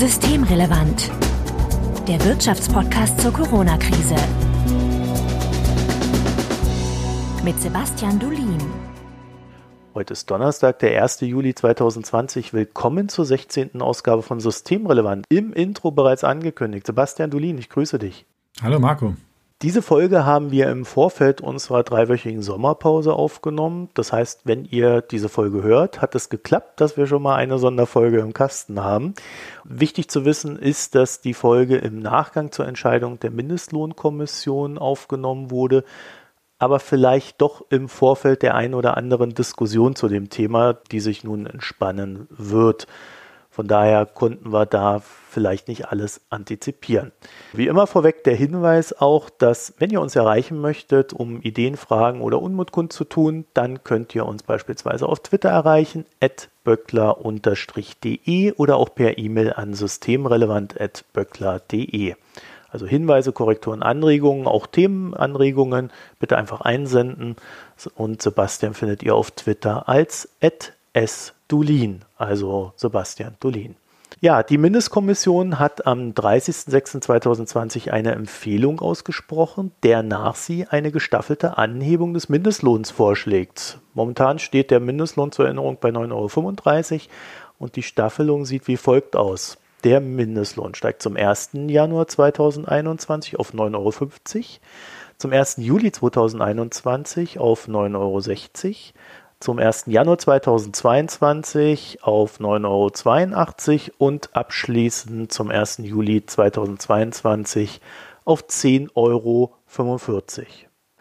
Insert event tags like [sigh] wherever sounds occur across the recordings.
Systemrelevant. Der Wirtschaftspodcast zur Corona-Krise. Mit Sebastian Dulin. Heute ist Donnerstag, der 1. Juli 2020. Willkommen zur 16. Ausgabe von Systemrelevant. Im Intro bereits angekündigt. Sebastian Dulin, ich grüße dich. Hallo Marco. Diese Folge haben wir im Vorfeld unserer dreiwöchigen Sommerpause aufgenommen. Das heißt, wenn ihr diese Folge hört, hat es geklappt, dass wir schon mal eine Sonderfolge im Kasten haben. Wichtig zu wissen ist, dass die Folge im Nachgang zur Entscheidung der Mindestlohnkommission aufgenommen wurde, aber vielleicht doch im Vorfeld der ein oder anderen Diskussion zu dem Thema, die sich nun entspannen wird. Von daher konnten wir da vielleicht nicht alles antizipieren. Wie immer vorweg der Hinweis auch, dass wenn ihr uns erreichen möchtet, um Ideen, Fragen oder Unmut kundzutun, dann könnt ihr uns beispielsweise auf Twitter erreichen, böckler-de oder auch per E-Mail an systemrelevant.böckler.de. Also Hinweise, Korrekturen, Anregungen, auch Themenanregungen bitte einfach einsenden. Und Sebastian findet ihr auf Twitter als @sdulin, also Sebastian Dulin. Ja, die Mindestkommission hat am 30.06.2020 eine Empfehlung ausgesprochen, der nach sie eine gestaffelte Anhebung des Mindestlohns vorschlägt. Momentan steht der Mindestlohn zur Erinnerung bei 9,35 Euro und die Staffelung sieht wie folgt aus. Der Mindestlohn steigt zum 1. Januar 2021 auf 9,50 Euro, zum 1. Juli 2021 auf 9,60 Euro, zum 1. Januar 2022 auf 9,82 Euro und abschließend zum 1. Juli 2022 auf 10,45 Euro.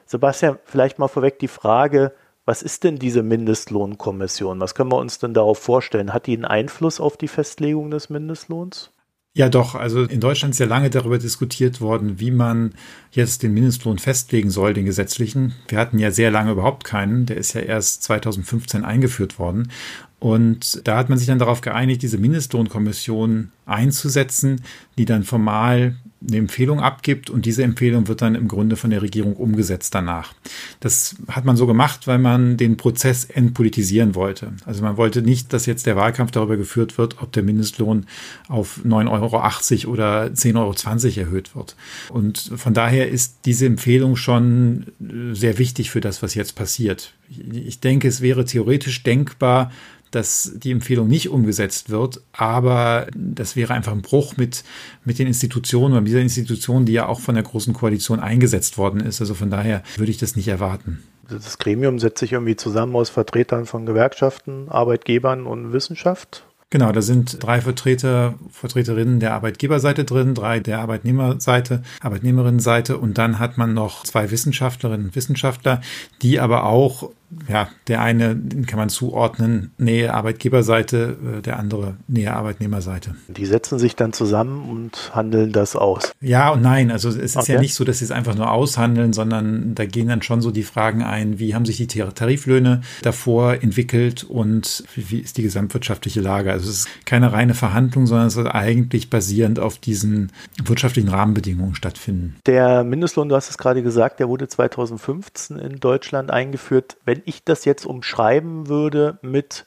Sebastian, vielleicht mal vorweg die Frage, was ist denn diese Mindestlohnkommission? Was können wir uns denn darauf vorstellen? Hat die einen Einfluss auf die Festlegung des Mindestlohns? Ja, doch. Also in Deutschland ist ja lange darüber diskutiert worden, wie man jetzt den Mindestlohn festlegen soll, den gesetzlichen. Wir hatten ja sehr lange überhaupt keinen. Der ist ja erst 2015 eingeführt worden. Und da hat man sich dann darauf geeinigt, diese Mindestlohnkommission einzusetzen, die dann formal eine Empfehlung abgibt und diese Empfehlung wird dann im Grunde von der Regierung umgesetzt danach. Das hat man so gemacht, weil man den Prozess entpolitisieren wollte. Also man wollte nicht, dass jetzt der Wahlkampf darüber geführt wird, ob der Mindestlohn auf 9,80 Euro oder 10,20 Euro erhöht wird. Und von daher ist diese Empfehlung schon sehr wichtig für das, was jetzt passiert. Ich denke, es wäre theoretisch denkbar, dass die Empfehlung nicht umgesetzt wird, aber das wäre einfach ein Bruch mit, mit den Institutionen oder mit dieser Institution, die ja auch von der Großen Koalition eingesetzt worden ist. Also von daher würde ich das nicht erwarten. Das Gremium setzt sich irgendwie zusammen aus Vertretern von Gewerkschaften, Arbeitgebern und Wissenschaft. Genau, da sind drei Vertreter, Vertreterinnen der Arbeitgeberseite drin, drei der Arbeitnehmerseite, Arbeitnehmerinnenseite und dann hat man noch zwei Wissenschaftlerinnen und Wissenschaftler, die aber auch ja, der eine den kann man zuordnen, Nähe Arbeitgeberseite, äh, der andere Nähe Arbeitnehmerseite. Die setzen sich dann zusammen und handeln das aus. Ja und nein, also es ist okay. ja nicht so, dass sie es einfach nur aushandeln, sondern da gehen dann schon so die Fragen ein, wie haben sich die Tariflöhne davor entwickelt und wie ist die gesamtwirtschaftliche Lage. Also es ist keine reine Verhandlung, sondern es soll eigentlich basierend auf diesen wirtschaftlichen Rahmenbedingungen stattfinden. Der Mindestlohn, du hast es gerade gesagt, der wurde 2015 in Deutschland eingeführt. Wenn wenn ich das jetzt umschreiben würde mit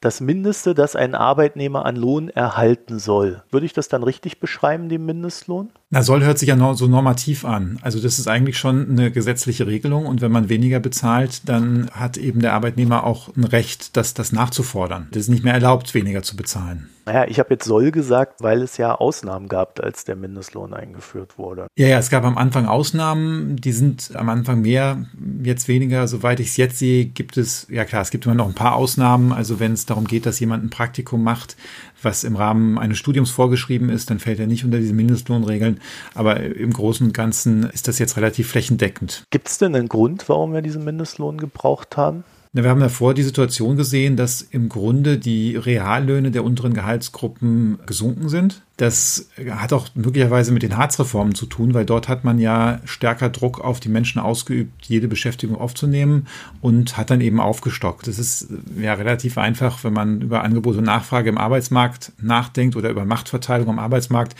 das Mindeste, das ein Arbeitnehmer an Lohn erhalten soll. Würde ich das dann richtig beschreiben, den Mindestlohn? Na, soll hört sich ja so normativ an. Also das ist eigentlich schon eine gesetzliche Regelung und wenn man weniger bezahlt, dann hat eben der Arbeitnehmer auch ein Recht, das, das nachzufordern. Das ist nicht mehr erlaubt, weniger zu bezahlen. Naja, ich habe jetzt soll gesagt, weil es ja Ausnahmen gab, als der Mindestlohn eingeführt wurde. Ja, ja, es gab am Anfang Ausnahmen, die sind am Anfang mehr, jetzt weniger. Soweit ich es jetzt sehe, gibt es, ja klar, es gibt immer noch ein paar Ausnahmen. Also wenn es darum geht, dass jemand ein Praktikum macht, was im Rahmen eines Studiums vorgeschrieben ist, dann fällt er nicht unter diese Mindestlohnregeln. Aber im Großen und Ganzen ist das jetzt relativ flächendeckend. Gibt es denn einen Grund, warum wir diesen Mindestlohn gebraucht haben? Wir haben davor die Situation gesehen, dass im Grunde die Reallöhne der unteren Gehaltsgruppen gesunken sind. Das hat auch möglicherweise mit den Harzreformen zu tun, weil dort hat man ja stärker Druck auf die Menschen ausgeübt, jede Beschäftigung aufzunehmen und hat dann eben aufgestockt. Das ist ja relativ einfach, wenn man über Angebot und Nachfrage im Arbeitsmarkt nachdenkt oder über Machtverteilung am Arbeitsmarkt,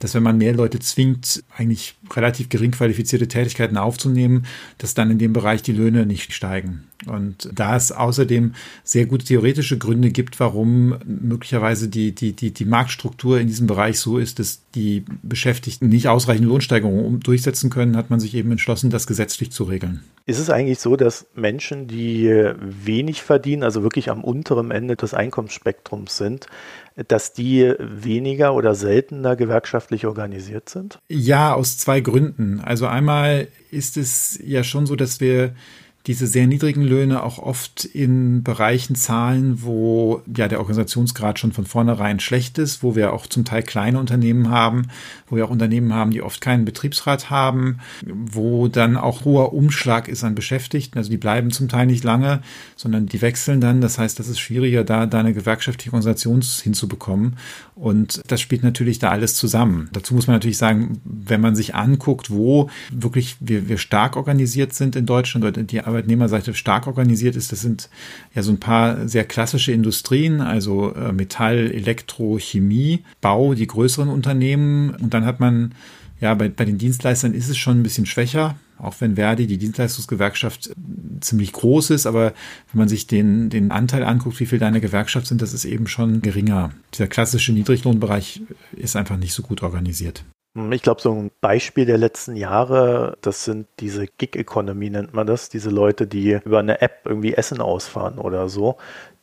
dass wenn man mehr Leute zwingt, eigentlich relativ gering qualifizierte Tätigkeiten aufzunehmen, dass dann in dem Bereich die Löhne nicht steigen. Und da es außerdem sehr gute theoretische Gründe gibt, warum möglicherweise die, die, die, die Marktstruktur in diesem Bereich so ist, dass die Beschäftigten nicht ausreichend Lohnsteigerungen durchsetzen können, hat man sich eben entschlossen, das gesetzlich zu regeln. Ist es eigentlich so, dass Menschen, die wenig verdienen, also wirklich am unteren Ende des Einkommensspektrums sind, dass die weniger oder seltener gewerkschaftlich organisiert sind? Ja, aus zwei Gründen. Also einmal ist es ja schon so, dass wir diese sehr niedrigen Löhne auch oft in Bereichen zahlen, wo ja der Organisationsgrad schon von vornherein schlecht ist, wo wir auch zum Teil kleine Unternehmen haben, wo wir auch Unternehmen haben, die oft keinen Betriebsrat haben, wo dann auch hoher Umschlag ist an Beschäftigten. Also die bleiben zum Teil nicht lange, sondern die wechseln dann. Das heißt, das ist schwieriger, da, da eine gewerkschaftliche Organisation hinzubekommen. Und das spielt natürlich da alles zusammen. Dazu muss man natürlich sagen, wenn man sich anguckt, wo wirklich wir, wir stark organisiert sind in Deutschland oder die Arbeitnehmerseite stark organisiert ist, das sind ja so ein paar sehr klassische Industrien, also äh, Metall, Elektro, Chemie, Bau, die größeren Unternehmen. Und dann hat man, ja, bei, bei den Dienstleistern ist es schon ein bisschen schwächer auch wenn Verdi, die Dienstleistungsgewerkschaft, ziemlich groß ist, aber wenn man sich den, den Anteil anguckt, wie viel deine Gewerkschaft sind, das ist eben schon geringer. Dieser klassische Niedriglohnbereich ist einfach nicht so gut organisiert. Ich glaube, so ein Beispiel der letzten Jahre, das sind diese Gig-Economy, nennt man das. Diese Leute, die über eine App irgendwie Essen ausfahren oder so,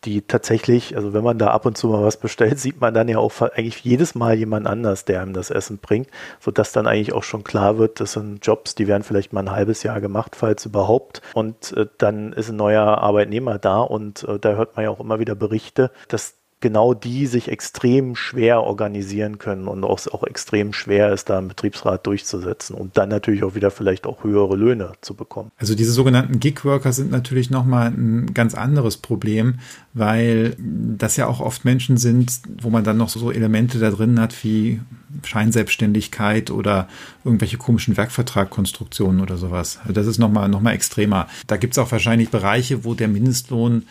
die tatsächlich, also wenn man da ab und zu mal was bestellt, [laughs] sieht man dann ja auch eigentlich jedes Mal jemand anders, der einem das Essen bringt, sodass dann eigentlich auch schon klar wird, das sind Jobs, die werden vielleicht mal ein halbes Jahr gemacht, falls überhaupt. Und äh, dann ist ein neuer Arbeitnehmer da und äh, da hört man ja auch immer wieder Berichte, dass genau die sich extrem schwer organisieren können und auch, auch extrem schwer ist, da einen Betriebsrat durchzusetzen und dann natürlich auch wieder vielleicht auch höhere Löhne zu bekommen. Also diese sogenannten Gig-Worker sind natürlich nochmal ein ganz anderes Problem, weil das ja auch oft Menschen sind, wo man dann noch so Elemente da drin hat wie Scheinselbstständigkeit oder irgendwelche komischen Werkvertragkonstruktionen oder sowas. Also das ist nochmal noch mal extremer. Da gibt es auch wahrscheinlich Bereiche, wo der Mindestlohn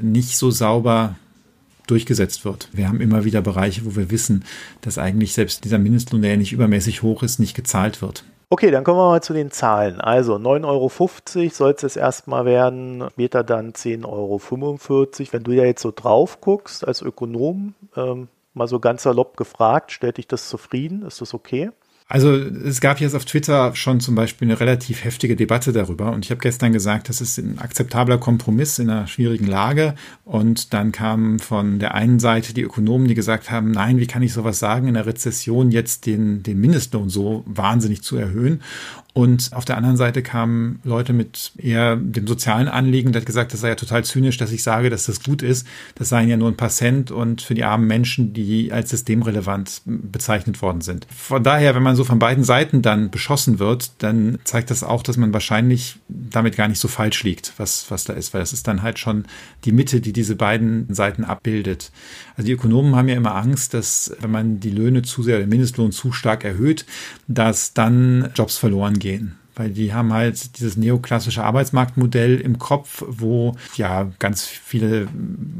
nicht so sauber durchgesetzt wird. Wir haben immer wieder Bereiche, wo wir wissen, dass eigentlich selbst dieser Mindestlohn, der ja nicht übermäßig hoch ist, nicht gezahlt wird. Okay, dann kommen wir mal zu den Zahlen. Also 9,50 Euro soll es erstmal werden, später dann 10,45 Euro. Wenn du ja jetzt so drauf guckst als Ökonom, ähm, mal so ganz salopp gefragt, stellt dich das zufrieden? Ist das okay? Also es gab jetzt auf Twitter schon zum Beispiel eine relativ heftige Debatte darüber und ich habe gestern gesagt, das ist ein akzeptabler Kompromiss in einer schwierigen Lage und dann kamen von der einen Seite die Ökonomen, die gesagt haben, nein, wie kann ich sowas sagen, in der Rezession jetzt den, den Mindestlohn so wahnsinnig zu erhöhen und auf der anderen Seite kamen Leute mit eher dem sozialen Anliegen, der hat gesagt, das sei ja total zynisch, dass ich sage, dass das gut ist. Das seien ja nur ein paar Cent und für die armen Menschen, die als systemrelevant bezeichnet worden sind. Von daher, wenn man so von beiden Seiten dann beschossen wird, dann zeigt das auch, dass man wahrscheinlich damit gar nicht so falsch liegt, was, was da ist, weil das ist dann halt schon die Mitte, die diese beiden Seiten abbildet. Also die Ökonomen haben ja immer Angst, dass wenn man die Löhne zu sehr, den Mindestlohn zu stark erhöht, dass dann Jobs verloren gehen weil die haben halt dieses neoklassische Arbeitsmarktmodell im Kopf, wo ja ganz viele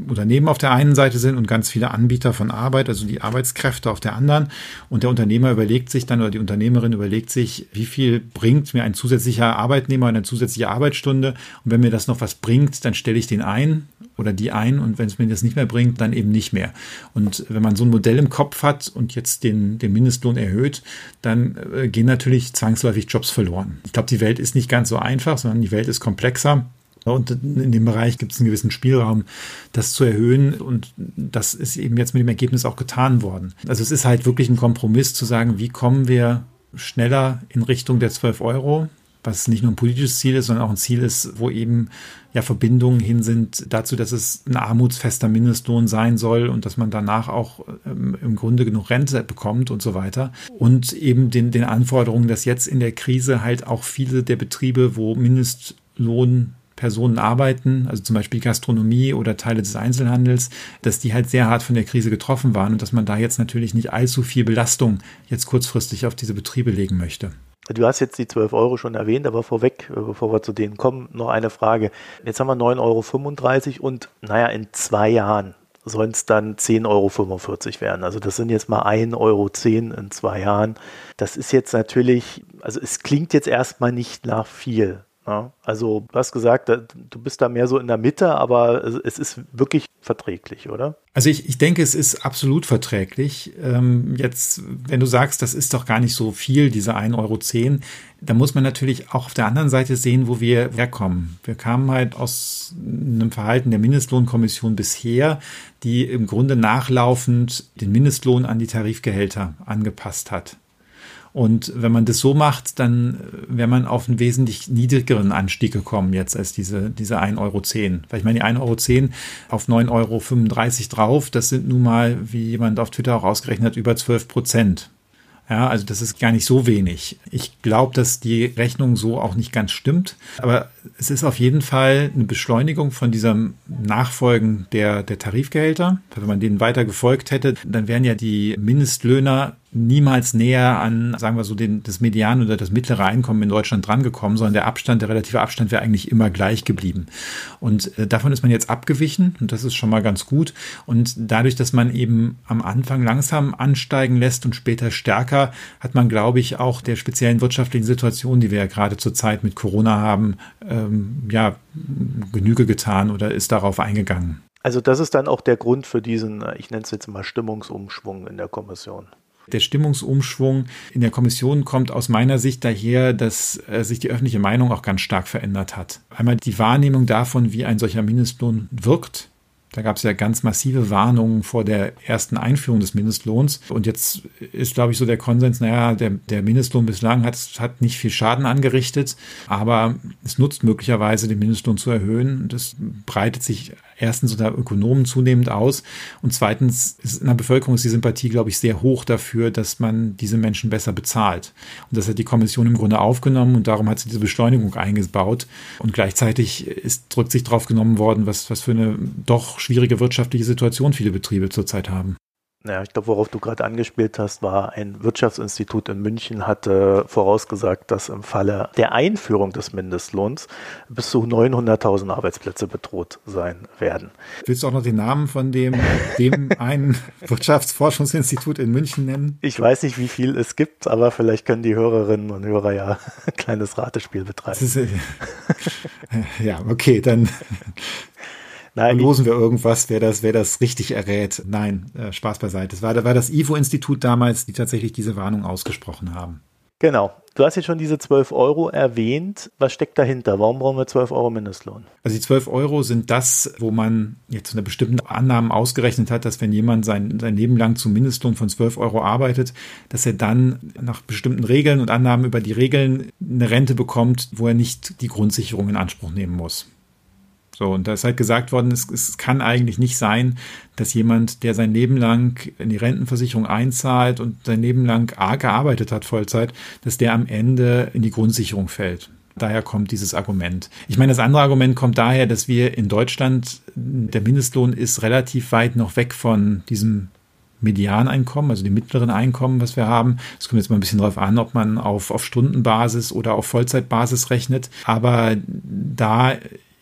Unternehmen auf der einen Seite sind und ganz viele Anbieter von Arbeit, also die Arbeitskräfte auf der anderen. Und der Unternehmer überlegt sich dann oder die Unternehmerin überlegt sich, wie viel bringt mir ein zusätzlicher Arbeitnehmer eine zusätzliche Arbeitsstunde? Und wenn mir das noch was bringt, dann stelle ich den ein oder die ein und wenn es mir das nicht mehr bringt, dann eben nicht mehr. Und wenn man so ein Modell im Kopf hat und jetzt den, den Mindestlohn erhöht, dann äh, gehen natürlich zwangsläufig Jobs verloren. Ich glaube, die Welt ist nicht ganz so einfach, sondern die Welt ist komplexer. Und in dem Bereich gibt es einen gewissen Spielraum, das zu erhöhen. Und das ist eben jetzt mit dem Ergebnis auch getan worden. Also es ist halt wirklich ein Kompromiss zu sagen, wie kommen wir schneller in Richtung der 12 Euro, was nicht nur ein politisches Ziel ist, sondern auch ein Ziel ist, wo eben ja Verbindungen hin sind dazu, dass es ein armutsfester Mindestlohn sein soll und dass man danach auch ähm, im Grunde genug Rente bekommt und so weiter. Und eben den, den Anforderungen, dass jetzt in der Krise halt auch viele der Betriebe, wo Mindestlohn Personen arbeiten, also zum Beispiel Gastronomie oder Teile des Einzelhandels, dass die halt sehr hart von der Krise getroffen waren und dass man da jetzt natürlich nicht allzu viel Belastung jetzt kurzfristig auf diese Betriebe legen möchte. Du hast jetzt die 12 Euro schon erwähnt, aber vorweg, äh, bevor wir zu denen kommen, noch eine Frage. Jetzt haben wir 9,35 Euro und naja, in zwei Jahren sollen es dann 10,45 Euro werden. Also das sind jetzt mal 1,10 Euro in zwei Jahren. Das ist jetzt natürlich, also es klingt jetzt erstmal nicht nach viel. Ja, also du hast gesagt, du bist da mehr so in der Mitte, aber es ist wirklich verträglich, oder? Also ich, ich denke, es ist absolut verträglich. Ähm, jetzt, wenn du sagst, das ist doch gar nicht so viel, diese 1,10 Euro, da muss man natürlich auch auf der anderen Seite sehen, wo wir herkommen. Wir kamen halt aus einem Verhalten der Mindestlohnkommission bisher, die im Grunde nachlaufend den Mindestlohn an die Tarifgehälter angepasst hat. Und wenn man das so macht, dann äh, wäre man auf einen wesentlich niedrigeren Anstieg gekommen jetzt als diese, diese 1,10 Euro. Weil ich meine, die 1,10 Euro auf 9,35 Euro drauf, das sind nun mal, wie jemand auf Twitter auch ausgerechnet hat, über 12 Prozent. Ja, also das ist gar nicht so wenig. Ich glaube, dass die Rechnung so auch nicht ganz stimmt. Aber es ist auf jeden Fall eine Beschleunigung von diesem Nachfolgen der, der Tarifgehälter. Wenn man denen weiter gefolgt hätte, dann wären ja die Mindestlöhner niemals näher an, sagen wir so, den, das Median oder das mittlere Einkommen in Deutschland drangekommen, sondern der Abstand, der relative Abstand wäre eigentlich immer gleich geblieben. Und äh, davon ist man jetzt abgewichen und das ist schon mal ganz gut. Und dadurch, dass man eben am Anfang langsam ansteigen lässt und später stärker, hat man, glaube ich, auch der speziellen wirtschaftlichen Situation, die wir ja gerade zurzeit mit Corona haben, ähm, ja, Genüge getan oder ist darauf eingegangen. Also das ist dann auch der Grund für diesen, äh, ich nenne es jetzt mal Stimmungsumschwung in der Kommission. Der Stimmungsumschwung in der Kommission kommt aus meiner Sicht daher, dass äh, sich die öffentliche Meinung auch ganz stark verändert hat. Einmal die Wahrnehmung davon, wie ein solcher Mindestlohn wirkt. Da gab es ja ganz massive Warnungen vor der ersten Einführung des Mindestlohns. Und jetzt ist, glaube ich, so der Konsens, naja, der, der Mindestlohn bislang hat, hat nicht viel Schaden angerichtet, aber es nutzt möglicherweise, den Mindestlohn zu erhöhen. Das breitet sich erstens unter Ökonomen zunehmend aus und zweitens ist in der Bevölkerung ist die Sympathie, glaube ich, sehr hoch dafür, dass man diese Menschen besser bezahlt. Und das hat die Kommission im Grunde aufgenommen und darum hat sie diese Beschleunigung eingebaut. Und gleichzeitig ist drückt sich drauf genommen worden, was, was für eine doch schwierige wirtschaftliche Situation viele Betriebe zurzeit haben. Ja, ich glaube, worauf du gerade angespielt hast, war ein Wirtschaftsinstitut in München hatte vorausgesagt, dass im Falle der Einführung des Mindestlohns bis zu 900.000 Arbeitsplätze bedroht sein werden. Willst du auch noch den Namen von dem, dem [laughs] einen Wirtschaftsforschungsinstitut in München nennen? Ich weiß nicht, wie viel es gibt, aber vielleicht können die Hörerinnen und Hörer ja ein kleines Ratespiel betreiben. Ist, äh, ja, okay, dann [laughs] Nein, losen wir irgendwas, wer das, wer das richtig errät. Nein, äh, Spaß beiseite. Das war, war das IFO-Institut damals, die tatsächlich diese Warnung ausgesprochen haben. Genau. Du hast jetzt schon diese 12 Euro erwähnt. Was steckt dahinter? Warum brauchen wir 12 Euro Mindestlohn? Also die 12 Euro sind das, wo man jetzt eine bestimmten Annahmen ausgerechnet hat, dass wenn jemand sein, sein Leben lang zum Mindestlohn von 12 Euro arbeitet, dass er dann nach bestimmten Regeln und Annahmen über die Regeln eine Rente bekommt, wo er nicht die Grundsicherung in Anspruch nehmen muss. So, und da ist halt gesagt worden, es, es kann eigentlich nicht sein, dass jemand, der sein Leben lang in die Rentenversicherung einzahlt und sein Leben lang arg gearbeitet hat, Vollzeit, dass der am Ende in die Grundsicherung fällt. Daher kommt dieses Argument. Ich meine, das andere Argument kommt daher, dass wir in Deutschland, der Mindestlohn ist relativ weit noch weg von diesem Medianeinkommen, also dem mittleren Einkommen, was wir haben. Es kommt jetzt mal ein bisschen darauf an, ob man auf, auf Stundenbasis oder auf Vollzeitbasis rechnet. Aber da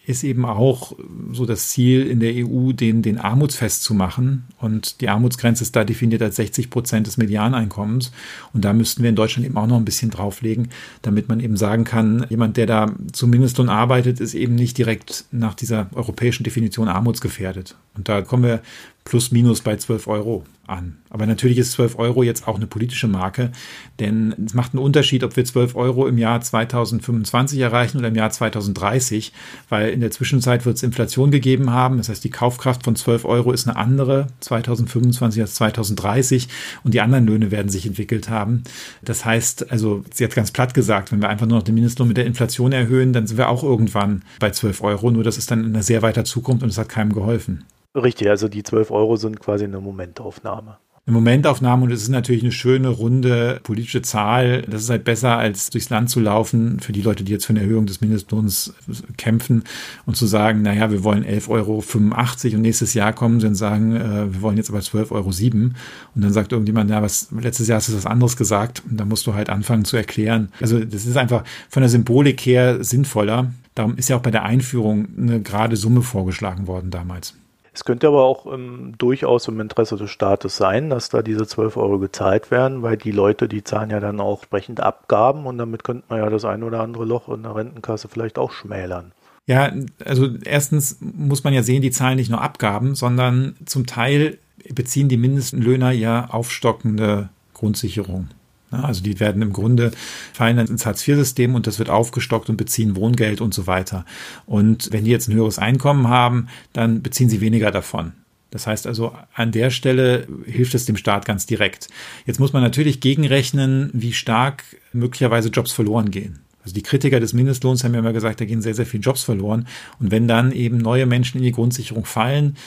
ist eben auch so das Ziel in der EU, den, den Armutsfest zu machen. Und die Armutsgrenze ist da definiert als 60 Prozent des Medianeinkommens. Und da müssten wir in Deutschland eben auch noch ein bisschen drauflegen, damit man eben sagen kann, jemand, der da zumindest nun arbeitet, ist eben nicht direkt nach dieser europäischen Definition armutsgefährdet. Und da kommen wir plus minus bei 12 Euro an. Aber natürlich ist 12 Euro jetzt auch eine politische Marke, denn es macht einen Unterschied, ob wir 12 Euro im Jahr 2025 erreichen oder im Jahr 2030, weil in der Zwischenzeit wird es Inflation gegeben haben. Das heißt, die Kaufkraft von 12 Euro ist eine andere 2025 als 2030 und die anderen Löhne werden sich entwickelt haben. Das heißt, also jetzt ganz platt gesagt, wenn wir einfach nur noch den Mindestlohn mit der Inflation erhöhen, dann sind wir auch irgendwann bei 12 Euro, nur das ist dann in einer sehr weiter Zukunft und es hat keinem geholfen. Richtig, also die 12 Euro sind quasi eine Momentaufnahme. eine Momentaufnahme und es ist natürlich eine schöne, runde politische Zahl. Das ist halt besser, als durchs Land zu laufen für die Leute, die jetzt für eine Erhöhung des Mindestlohns kämpfen und zu sagen, naja, wir wollen 11,85 Euro und nächstes Jahr kommen sie und sagen, äh, wir wollen jetzt aber 12,07 Euro. Und dann sagt irgendjemand, ja, was, letztes Jahr hast du was anderes gesagt. Und dann musst du halt anfangen zu erklären. Also das ist einfach von der Symbolik her sinnvoller. Darum ist ja auch bei der Einführung eine gerade Summe vorgeschlagen worden damals. Es könnte aber auch ähm, durchaus im Interesse des Staates sein, dass da diese 12 Euro gezahlt werden, weil die Leute, die zahlen ja dann auch entsprechend Abgaben und damit könnte man ja das ein oder andere Loch in der Rentenkasse vielleicht auch schmälern. Ja, also erstens muss man ja sehen, die zahlen nicht nur Abgaben, sondern zum Teil beziehen die Mindestlöhner ja aufstockende Grundsicherung. Also die werden im Grunde fallen ins Hartz-IV-System und das wird aufgestockt und beziehen Wohngeld und so weiter. Und wenn die jetzt ein höheres Einkommen haben, dann beziehen sie weniger davon. Das heißt also, an der Stelle hilft es dem Staat ganz direkt. Jetzt muss man natürlich gegenrechnen, wie stark möglicherweise Jobs verloren gehen. Also die Kritiker des Mindestlohns haben ja immer gesagt, da gehen sehr, sehr viele Jobs verloren. Und wenn dann eben neue Menschen in die Grundsicherung fallen,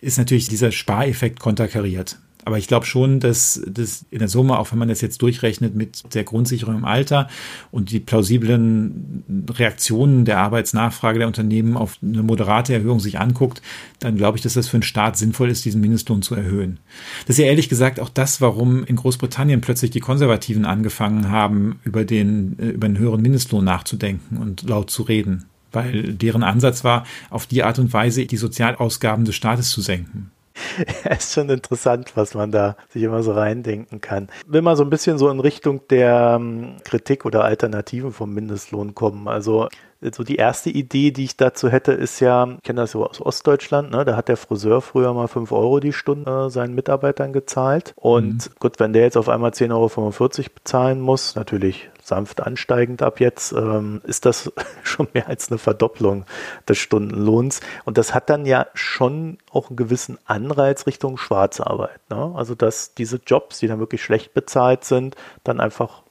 ist natürlich dieser Spareffekt konterkariert. Aber ich glaube schon, dass das in der Summe, auch wenn man das jetzt durchrechnet mit der Grundsicherung im Alter und die plausiblen Reaktionen der Arbeitsnachfrage der Unternehmen auf eine moderate Erhöhung sich anguckt, dann glaube ich, dass das für einen Staat sinnvoll ist, diesen Mindestlohn zu erhöhen. Das ist ja ehrlich gesagt auch das, warum in Großbritannien plötzlich die Konservativen angefangen haben, über den, äh, über einen höheren Mindestlohn nachzudenken und laut zu reden weil deren Ansatz war, auf die Art und Weise die Sozialausgaben des Staates zu senken. [laughs] es ist schon interessant, was man da sich immer so reindenken kann. Will mal so ein bisschen so in Richtung der ähm, Kritik oder Alternativen vom Mindestlohn kommen. Also so die erste Idee, die ich dazu hätte, ist ja, ich kenne das so aus Ostdeutschland, ne? da hat der Friseur früher mal 5 Euro die Stunde äh, seinen Mitarbeitern gezahlt. Und mhm. gut, wenn der jetzt auf einmal 10,45 Euro bezahlen muss, natürlich sanft ansteigend ab jetzt, ähm, ist das [laughs] schon mehr als eine Verdopplung des Stundenlohns. Und das hat dann ja schon auch einen gewissen Anreiz Richtung Schwarzarbeit. Ne? Also dass diese Jobs, die dann wirklich schlecht bezahlt sind, dann einfach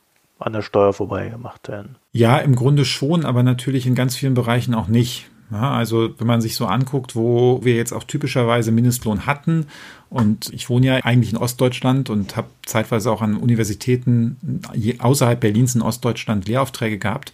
an der Steuer vorbei gemacht werden. Ja, im Grunde schon, aber natürlich in ganz vielen Bereichen auch nicht. Ja, also wenn man sich so anguckt, wo wir jetzt auch typischerweise Mindestlohn hatten und ich wohne ja eigentlich in Ostdeutschland und habe zeitweise auch an Universitäten außerhalb Berlins in Ostdeutschland Lehraufträge gehabt.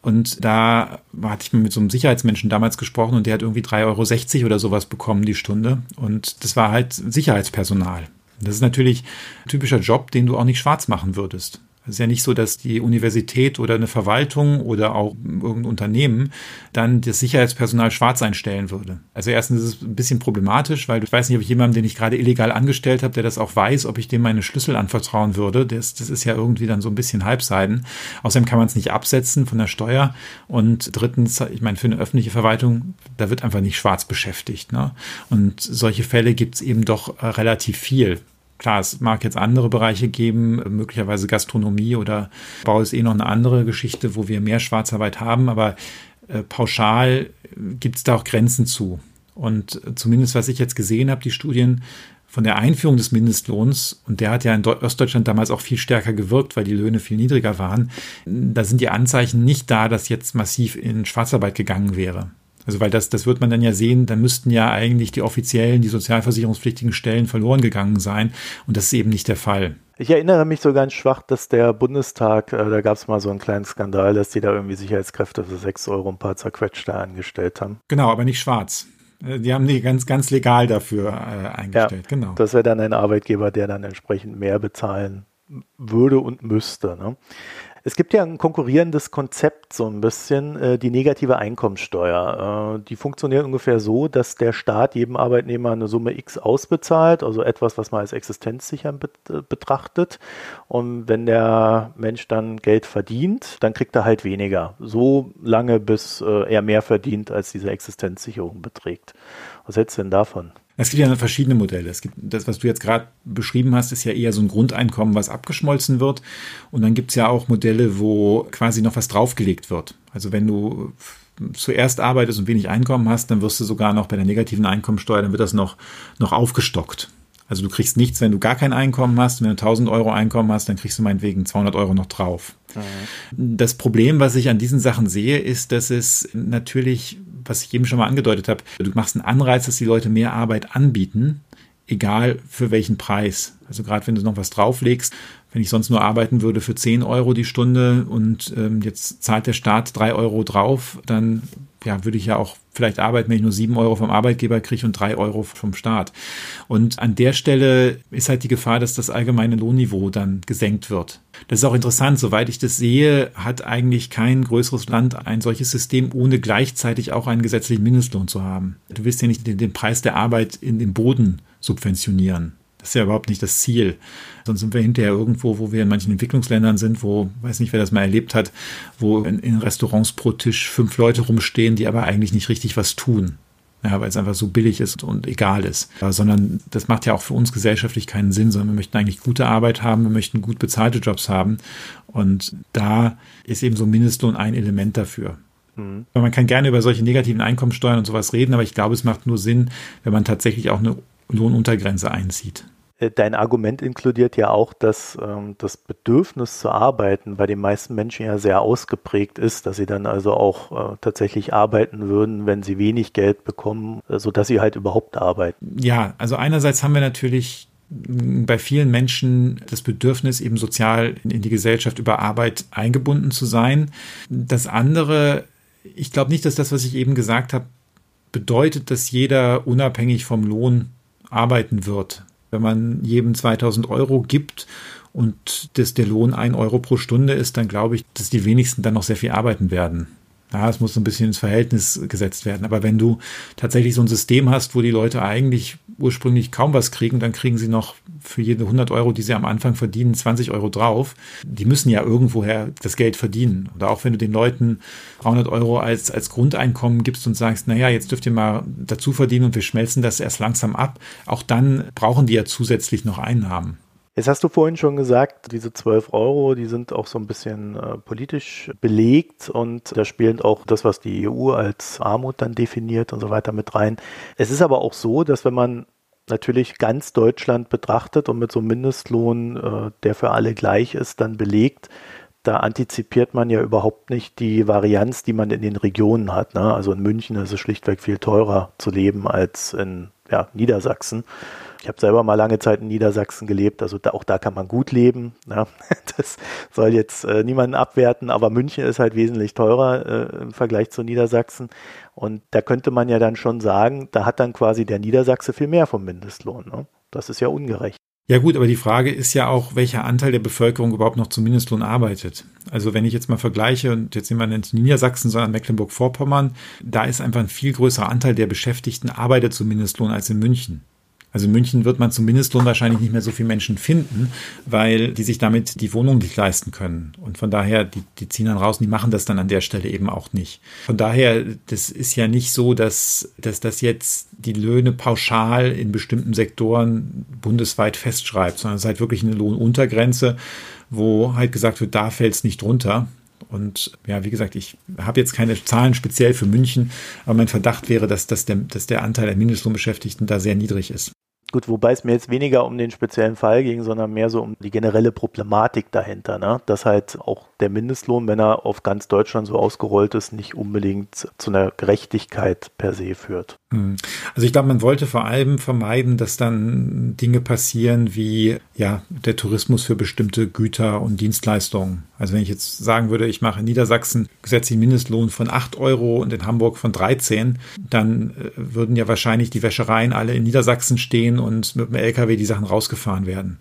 Und da hatte ich mit so einem Sicherheitsmenschen damals gesprochen und der hat irgendwie 3,60 Euro oder sowas bekommen die Stunde. Und das war halt Sicherheitspersonal. Das ist natürlich ein typischer Job, den du auch nicht schwarz machen würdest. Es ist ja nicht so, dass die Universität oder eine Verwaltung oder auch irgendein Unternehmen dann das Sicherheitspersonal schwarz einstellen würde. Also erstens ist es ein bisschen problematisch, weil ich weiß nicht, ob ich jemanden, den ich gerade illegal angestellt habe, der das auch weiß, ob ich dem meine Schlüssel anvertrauen würde. Das, das ist ja irgendwie dann so ein bisschen Halbseiden. Außerdem kann man es nicht absetzen von der Steuer. Und drittens, ich meine, für eine öffentliche Verwaltung, da wird einfach nicht schwarz beschäftigt. Ne? Und solche Fälle gibt es eben doch relativ viel. Klar, es mag jetzt andere Bereiche geben, möglicherweise Gastronomie oder Bau ist eh noch eine andere Geschichte, wo wir mehr Schwarzarbeit haben, aber äh, pauschal gibt es da auch Grenzen zu. Und zumindest was ich jetzt gesehen habe, die Studien von der Einführung des Mindestlohns, und der hat ja in Ostdeutschland damals auch viel stärker gewirkt, weil die Löhne viel niedriger waren, da sind die Anzeichen nicht da, dass jetzt massiv in Schwarzarbeit gegangen wäre. Also weil das, das wird man dann ja sehen, dann müssten ja eigentlich die offiziellen, die sozialversicherungspflichtigen Stellen verloren gegangen sein. Und das ist eben nicht der Fall. Ich erinnere mich so ganz schwach, dass der Bundestag, äh, da gab es mal so einen kleinen Skandal, dass die da irgendwie Sicherheitskräfte für 6 Euro ein paar zerquetschte angestellt haben. Genau, aber nicht schwarz. Äh, die haben die ganz, ganz legal dafür äh, eingestellt, ja, genau. Das wäre dann ein Arbeitgeber, der dann entsprechend mehr bezahlen würde und müsste. Ne? Es gibt ja ein konkurrierendes Konzept so ein bisschen, äh, die negative Einkommensteuer. Äh, die funktioniert ungefähr so, dass der Staat jedem Arbeitnehmer eine Summe X ausbezahlt, also etwas, was man als existenzsicher äh, betrachtet. Und wenn der Mensch dann Geld verdient, dann kriegt er halt weniger. So lange, bis äh, er mehr verdient, als diese Existenzsicherung beträgt. Was hältst du denn davon? Es gibt ja verschiedene Modelle. Es gibt das, was du jetzt gerade beschrieben hast, ist ja eher so ein Grundeinkommen, was abgeschmolzen wird. Und dann gibt es ja auch Modelle, wo quasi noch was draufgelegt wird. Also wenn du zuerst arbeitest und wenig Einkommen hast, dann wirst du sogar noch bei der negativen Einkommensteuer, dann wird das noch, noch aufgestockt. Also du kriegst nichts, wenn du gar kein Einkommen hast. Wenn du 1000 Euro Einkommen hast, dann kriegst du meinetwegen 200 Euro noch drauf. Mhm. Das Problem, was ich an diesen Sachen sehe, ist, dass es natürlich was ich eben schon mal angedeutet habe, du machst einen Anreiz, dass die Leute mehr Arbeit anbieten, egal für welchen Preis. Also gerade wenn du noch was drauflegst, wenn ich sonst nur arbeiten würde für 10 Euro die Stunde und ähm, jetzt zahlt der Staat 3 Euro drauf, dann ja, würde ich ja auch vielleicht arbeiten, wenn ich nur 7 Euro vom Arbeitgeber kriege und 3 Euro vom Staat. Und an der Stelle ist halt die Gefahr, dass das allgemeine Lohnniveau dann gesenkt wird. Das ist auch interessant. Soweit ich das sehe, hat eigentlich kein größeres Land ein solches System, ohne gleichzeitig auch einen gesetzlichen Mindestlohn zu haben. Du willst ja nicht den, den Preis der Arbeit in den Boden subventionieren. Das ist ja überhaupt nicht das Ziel. Sonst sind wir hinterher irgendwo, wo wir in manchen Entwicklungsländern sind, wo, weiß nicht, wer das mal erlebt hat, wo in, in Restaurants pro Tisch fünf Leute rumstehen, die aber eigentlich nicht richtig was tun. Ja, weil es einfach so billig ist und egal ist. Sondern das macht ja auch für uns gesellschaftlich keinen Sinn, sondern wir möchten eigentlich gute Arbeit haben, wir möchten gut bezahlte Jobs haben. Und da ist eben so Mindestlohn ein Element dafür. Mhm. Man kann gerne über solche negativen Einkommensteuern und sowas reden, aber ich glaube, es macht nur Sinn, wenn man tatsächlich auch eine Lohnuntergrenze einzieht. Äh, dein Argument inkludiert ja auch, dass ähm, das Bedürfnis zu arbeiten bei den meisten Menschen ja sehr ausgeprägt ist, dass sie dann also auch äh, tatsächlich arbeiten würden, wenn sie wenig Geld bekommen, äh, sodass sie halt überhaupt arbeiten. Ja, also einerseits haben wir natürlich bei vielen Menschen das Bedürfnis, eben sozial in die Gesellschaft über Arbeit eingebunden zu sein. Das andere, ich glaube nicht, dass das, was ich eben gesagt habe, bedeutet, dass jeder unabhängig vom Lohn arbeiten wird. Wenn man jedem 2000 Euro gibt und das der Lohn ein Euro pro Stunde ist, dann glaube ich, dass die wenigsten dann noch sehr viel arbeiten werden. Ja, es muss so ein bisschen ins Verhältnis gesetzt werden. Aber wenn du tatsächlich so ein System hast, wo die Leute eigentlich ursprünglich kaum was kriegen, dann kriegen sie noch für jede 100 Euro, die sie am Anfang verdienen, 20 Euro drauf. Die müssen ja irgendwoher das Geld verdienen. Oder auch wenn du den Leuten 300 Euro als, als Grundeinkommen gibst und sagst, naja, jetzt dürft ihr mal dazu verdienen und wir schmelzen das erst langsam ab. Auch dann brauchen die ja zusätzlich noch Einnahmen. Jetzt hast du vorhin schon gesagt, diese 12 Euro, die sind auch so ein bisschen äh, politisch belegt und da spielt auch das, was die EU als Armut dann definiert und so weiter mit rein. Es ist aber auch so, dass wenn man natürlich ganz Deutschland betrachtet und mit so einem Mindestlohn, äh, der für alle gleich ist, dann belegt, da antizipiert man ja überhaupt nicht die Varianz, die man in den Regionen hat. Ne? Also in München ist es schlichtweg viel teurer zu leben als in ja, Niedersachsen. Ich habe selber mal lange Zeit in Niedersachsen gelebt, also da, auch da kann man gut leben. Ja. [laughs] Das soll jetzt äh, niemanden abwerten, aber München ist halt wesentlich teurer äh, im Vergleich zu Niedersachsen. Und da könnte man ja dann schon sagen, da hat dann quasi der Niedersachse viel mehr vom Mindestlohn. Ne? Das ist ja ungerecht. Ja gut, aber die Frage ist ja auch, welcher Anteil der Bevölkerung überhaupt noch zum Mindestlohn arbeitet. Also wenn ich jetzt mal vergleiche, und jetzt nehmen wir nicht Niedersachsen, sondern Mecklenburg-Vorpommern, da ist einfach ein viel größerer Anteil der Beschäftigten arbeitet zum Mindestlohn als in München. Also in München wird man zum Mindestlohn wahrscheinlich nicht mehr so viele Menschen finden, weil die sich damit die Wohnung nicht leisten können. Und von daher, die, die ziehen dann raus und die machen das dann an der Stelle eben auch nicht. Von daher, das ist ja nicht so, dass, dass das jetzt die Löhne pauschal in bestimmten Sektoren bundesweit festschreibt, sondern es ist halt wirklich eine Lohnuntergrenze, wo halt gesagt wird, da fällt es nicht drunter. Und ja, wie gesagt, ich habe jetzt keine Zahlen speziell für München, aber mein Verdacht wäre, dass, dass, der, dass der Anteil der Mindestlohnbeschäftigten da sehr niedrig ist. Gut, wobei es mir jetzt weniger um den speziellen Fall ging, sondern mehr so um die generelle Problematik dahinter, ne? dass halt auch der Mindestlohn, wenn er auf ganz Deutschland so ausgerollt ist, nicht unbedingt zu einer Gerechtigkeit per se führt. Hm. Also ich glaube, man wollte vor allem vermeiden, dass dann Dinge passieren wie ja der Tourismus für bestimmte Güter und Dienstleistungen. Also wenn ich jetzt sagen würde, ich mache in Niedersachsen gesetzlichen Mindestlohn von 8 Euro und in Hamburg von 13, dann äh, würden ja wahrscheinlich die Wäschereien alle in Niedersachsen stehen stehen und mit dem LKW die Sachen rausgefahren werden.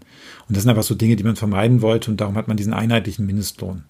Und das sind einfach so Dinge, die man vermeiden wollte und darum hat man diesen einheitlichen Mindestlohn.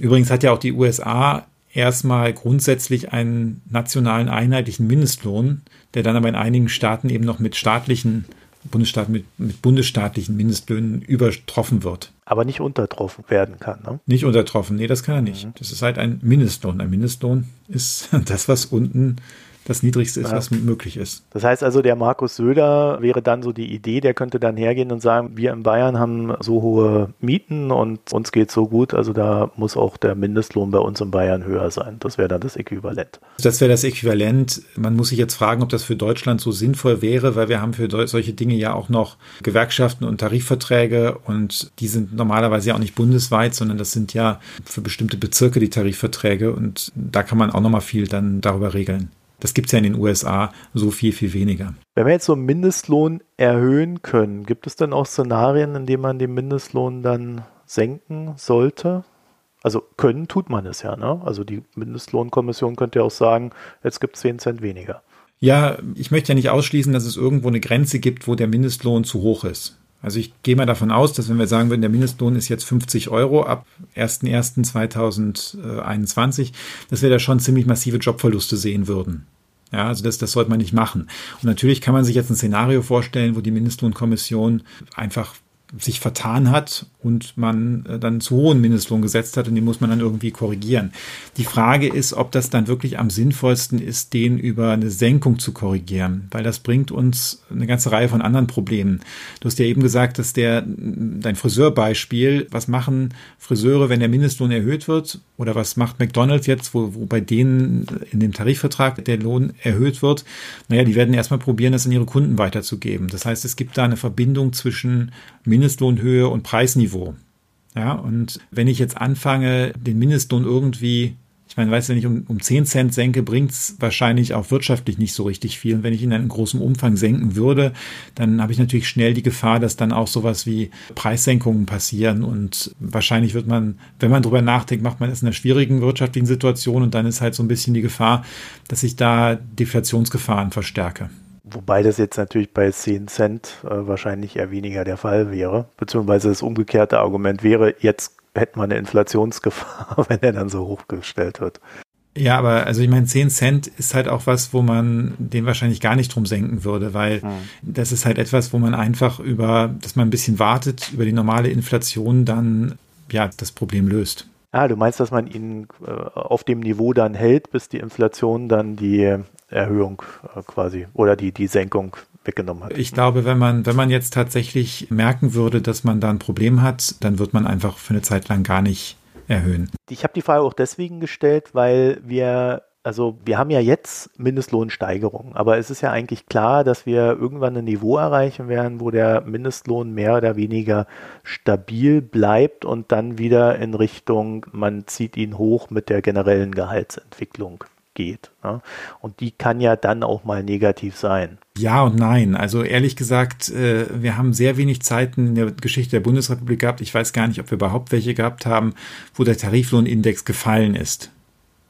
Übrigens hat ja auch die USA erstmal grundsätzlich einen nationalen einheitlichen Mindestlohn, der dann aber in einigen Staaten eben noch mit staatlichen Bundesstaaten mit, mit bundesstaatlichen Mindestlöhnen übertroffen wird. Aber nicht untertroffen werden kann, ne? Nicht untertroffen, nee, das kann er nicht. Mhm. Das ist halt ein Mindestlohn. Ein Mindestlohn ist [laughs] das, was unten das Niedrigste ist, ja. was möglich ist. Das heißt also, der Markus Söder wäre dann so die Idee, der könnte dann hergehen und sagen, wir in Bayern haben so hohe Mieten und uns geht so gut, also da muss auch der Mindestlohn bei uns in Bayern höher sein. Das wäre dann das Äquivalent. Das wäre das Äquivalent. Man muss sich jetzt fragen, ob das für Deutschland so sinnvoll wäre, weil wir haben für solche Dinge ja auch noch Gewerkschaften und Tarifverträge und die sind normalerweise ja auch nicht bundesweit, sondern das sind ja für bestimmte Bezirke die Tarifverträge und da kann man auch noch mal viel dann darüber regeln. Das gibt es ja in den USA so viel, viel weniger. Wenn wir jetzt so einen Mindestlohn erhöhen können, gibt es dann auch Szenarien, in denen man den Mindestlohn dann senken sollte? Also können tut man es ja, ne? Also die Mindestlohnkommission könnte ja auch sagen, jetzt gibt es 10 Cent weniger. Ja, ich möchte ja nicht ausschließen, dass es irgendwo eine Grenze gibt, wo der Mindestlohn zu hoch ist. Also ich gehe mal davon aus, dass wenn wir sagen würden, der Mindestlohn ist jetzt 50 Euro ab 01.01.2021, dass wir da schon ziemlich massive Jobverluste sehen würden. Ja, also das, das sollte man nicht machen. Und natürlich kann man sich jetzt ein Szenario vorstellen, wo die Mindestlohnkommission einfach sich vertan hat und man äh, dann zu hohen Mindestlohn gesetzt hat und den muss man dann irgendwie korrigieren. Die Frage ist, ob das dann wirklich am sinnvollsten ist, den über eine Senkung zu korrigieren, weil das bringt uns eine ganze Reihe von anderen Problemen. Du hast ja eben gesagt, dass der, dein Friseurbeispiel, was machen Friseure, wenn der Mindestlohn erhöht wird oder was macht McDonald's jetzt, wo, wo bei denen in dem Tarifvertrag der Lohn erhöht wird? Naja, die werden erstmal probieren, das an ihre Kunden weiterzugeben. Das heißt, es gibt da eine Verbindung zwischen Mindestlohnhöhe und Preisniveau. Ja, und wenn ich jetzt anfange, den Mindestlohn irgendwie, ich meine, weiß ja nicht, um, um 10 Cent senke, bringt es wahrscheinlich auch wirtschaftlich nicht so richtig viel. Und wenn ich ihn dann in großem Umfang senken würde, dann habe ich natürlich schnell die Gefahr, dass dann auch sowas wie Preissenkungen passieren. Und wahrscheinlich wird man, wenn man drüber nachdenkt, macht man es in einer schwierigen wirtschaftlichen Situation und dann ist halt so ein bisschen die Gefahr, dass ich da Deflationsgefahren verstärke. Wobei das jetzt natürlich bei 10 Cent äh, wahrscheinlich eher weniger der Fall wäre. Beziehungsweise das umgekehrte Argument wäre, jetzt hätte man eine Inflationsgefahr, [laughs] wenn er dann so hochgestellt wird. Ja, aber also ich meine, 10 Cent ist halt auch was, wo man den wahrscheinlich gar nicht drum senken würde, weil mhm. das ist halt etwas, wo man einfach über, dass man ein bisschen wartet, über die normale Inflation dann ja das Problem löst. Ah, du meinst, dass man ihn äh, auf dem Niveau dann hält, bis die Inflation dann die Erhöhung äh, quasi oder die, die Senkung weggenommen hat. Ich glaube, wenn man, wenn man jetzt tatsächlich merken würde, dass man da ein Problem hat, dann wird man einfach für eine Zeit lang gar nicht erhöhen. Ich habe die Frage auch deswegen gestellt, weil wir also wir haben ja jetzt Mindestlohnsteigerungen, aber es ist ja eigentlich klar, dass wir irgendwann ein Niveau erreichen werden, wo der Mindestlohn mehr oder weniger stabil bleibt und dann wieder in Richtung, man zieht ihn hoch mit der generellen Gehaltsentwicklung geht. Ne? Und die kann ja dann auch mal negativ sein. Ja und nein. Also ehrlich gesagt, äh, wir haben sehr wenig Zeiten in der Geschichte der Bundesrepublik gehabt. Ich weiß gar nicht, ob wir überhaupt welche gehabt haben, wo der Tariflohnindex gefallen ist.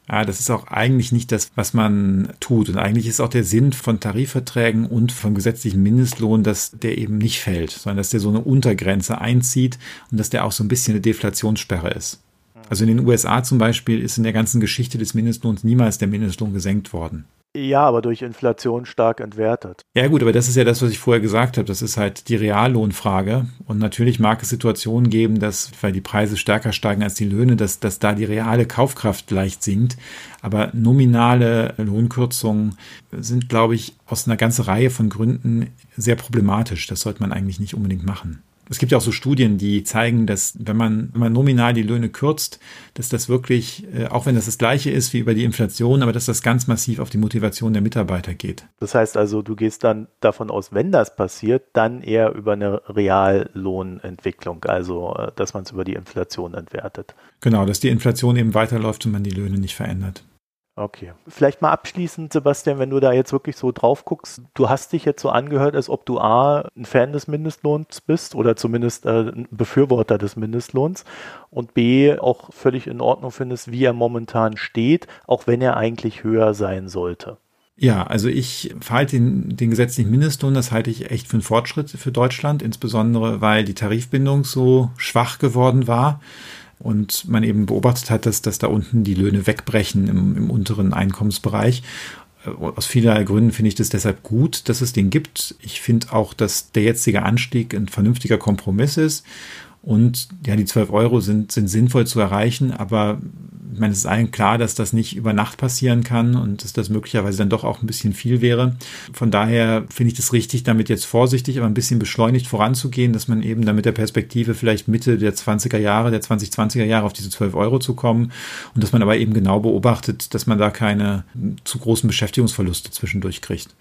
Ja, das ist auch eigentlich nicht das, was man tut. Und eigentlich ist auch der Sinn von Tarifverträgen und vom gesetzlichen Mindestlohn, dass der eben nicht fällt, sondern dass der so eine Untergrenze einzieht und dass der auch so ein bisschen eine Deflationssperre ist. Also in den USA zum Beispiel ist in der ganzen Geschichte des Mindestlohns niemals der Mindestlohn gesenkt worden. Ja, aber durch Inflation stark entwertet. Ja gut, aber das ist ja das, was ich vorher gesagt habe. Das ist halt die Reallohnfrage. Und natürlich mag es Situationen geben, dass, weil die Preise stärker steigen als die Löhne, dass, dass da die reale Kaufkraft leicht sinkt. Aber nominale Lohnkürzungen sind, glaube ich, aus einer ganzen Reihe von Gründen sehr problematisch. Das sollte man eigentlich nicht unbedingt machen. Es gibt ja auch so Studien, die zeigen, dass wenn man, wenn man nominal die Löhne kürzt, dass das wirklich, äh, auch wenn das das gleiche ist wie über die Inflation, aber dass das ganz massiv auf die Motivation der Mitarbeiter geht. Das heißt also, du gehst dann davon aus, wenn das passiert, dann eher über eine Reallohnentwicklung, also äh, dass man es über die Inflation entwertet. Genau, dass die Inflation eben weiterläuft und man die Löhne nicht verändert. Okay. Vielleicht mal abschließend, Sebastian, wenn du da jetzt wirklich so drauf guckst, du hast dich jetzt so angehört, als ob du A, ein Fan des Mindestlohns bist oder zumindest äh, ein Befürworter des Mindestlohns und B, auch völlig in Ordnung findest, wie er momentan steht, auch wenn er eigentlich höher sein sollte. Ja, also ich verhalte den, den gesetzlichen Mindestlohn, das halte ich echt für einen Fortschritt für Deutschland, insbesondere weil die Tarifbindung so schwach geworden war und man eben beobachtet hat, dass, dass da unten die Löhne wegbrechen im, im unteren Einkommensbereich. Äh, aus vielerlei Gründen finde ich das deshalb gut, dass es den gibt. Ich finde auch, dass der jetzige Anstieg ein vernünftiger Kompromiss ist. Und ja, die 12 Euro sind, sind sinnvoll zu erreichen, aber ich meine, es ist allen klar, dass das nicht über Nacht passieren kann und dass das möglicherweise dann doch auch ein bisschen viel wäre. Von daher finde ich das richtig, damit jetzt vorsichtig, aber ein bisschen beschleunigt voranzugehen, dass man eben damit der Perspektive vielleicht Mitte der 20er Jahre, der 2020er Jahre auf diese 12 Euro zu kommen und dass man aber eben genau beobachtet, dass man da keine zu großen Beschäftigungsverluste zwischendurch kriegt.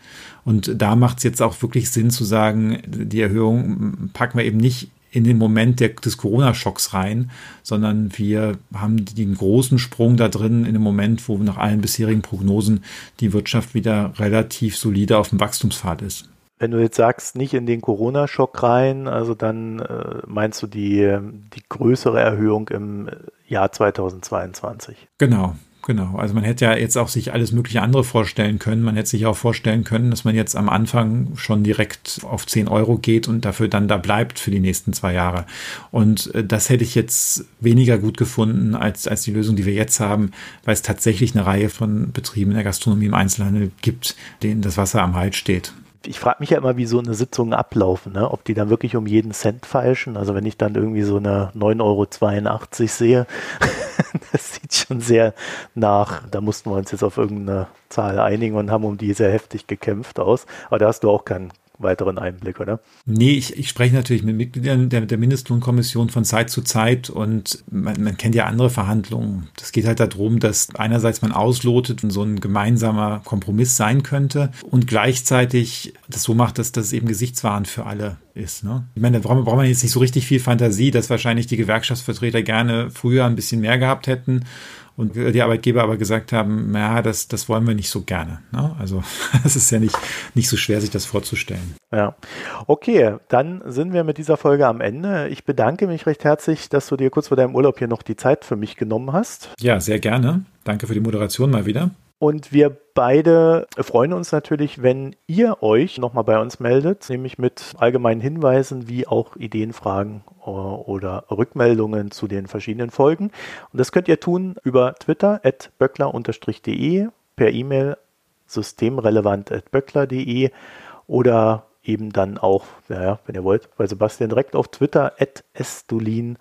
Und da macht es jetzt auch wirklich Sinn zu sagen, die Erhöhung packen wir eben nicht in den Moment der, des Corona-Schocks rein, sondern wir haben den großen Sprung da drin in dem Moment, wo nach allen bisherigen Prognosen die Wirtschaft wieder relativ solide auf dem Wachstumspfad ist. Wenn du jetzt sagst, nicht in den Corona-Schock rein, also dann äh, meinst du die, die größere Erhöhung im Jahr 2022? Genau, Genau, also man hätte ja jetzt auch sich alles mögliche andere vorstellen können. Man hätte sich auch vorstellen können, dass man jetzt am Anfang schon direkt auf 10 Euro geht und dafür dann da bleibt für die nächsten zwei Jahre. Und äh, das hätte ich jetzt weniger gut gefunden als, als die Lösung, die wir jetzt haben, weil es tatsächlich eine Reihe von Betrieben in der Gastronomie im Einzelhandel gibt, denen das Wasser am Hals steht ich frage mich ja immer, wie so eine Sitzung ablaufen, ne? ob die dann wirklich um jeden Cent feilschen. Also wenn ich dann irgendwie so eine 9,82 Euro sehe, [laughs] das sieht schon sehr nach, da mussten wir uns jetzt auf irgendeine Zahl einigen und haben um die sehr heftig gekämpft aus. Aber da hast du auch keinen weiteren Einblick, oder? Nee, ich, ich spreche natürlich mit Mitgliedern der, der Mindestlohnkommission von Zeit zu Zeit und man, man kennt ja andere Verhandlungen. Das geht halt darum, dass einerseits man auslotet und so ein gemeinsamer Kompromiss sein könnte und gleichzeitig das so macht, dass das eben gesichtswahrend für alle ist. Ne? Ich meine, da braucht man jetzt nicht so richtig viel Fantasie, dass wahrscheinlich die Gewerkschaftsvertreter gerne früher ein bisschen mehr gehabt hätten und die Arbeitgeber aber gesagt haben, ja, das, das wollen wir nicht so gerne. Ne? Also [laughs] es ist ja nicht, nicht so schwer, sich das vorzustellen. Ja, okay, dann sind wir mit dieser Folge am Ende. Ich bedanke mich recht herzlich, dass du dir kurz vor deinem Urlaub hier noch die Zeit für mich genommen hast. Ja, sehr gerne. Danke für die Moderation mal wieder. Und wir beide freuen uns natürlich, wenn ihr euch nochmal bei uns meldet, nämlich mit allgemeinen Hinweisen wie auch Ideenfragen äh, oder Rückmeldungen zu den verschiedenen Folgen. Und das könnt ihr tun über Twitter at böckler-de, per E-Mail systemrelevant.böckler.de oder eben dann auch, naja, wenn ihr wollt, bei Sebastian direkt auf Twitter at sdulin,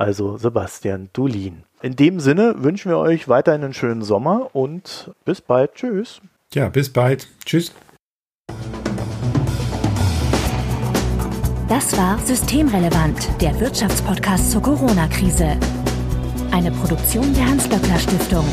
also Sebastian Dulin. In dem Sinne wünschen wir euch weiterhin einen schönen Sommer und bis bald. Tschüss. Ja, bis bald. Tschüss. Das war Systemrelevant, der Wirtschaftspodcast zur Corona-Krise. Eine Produktion der Hans-Böckler-Stiftung.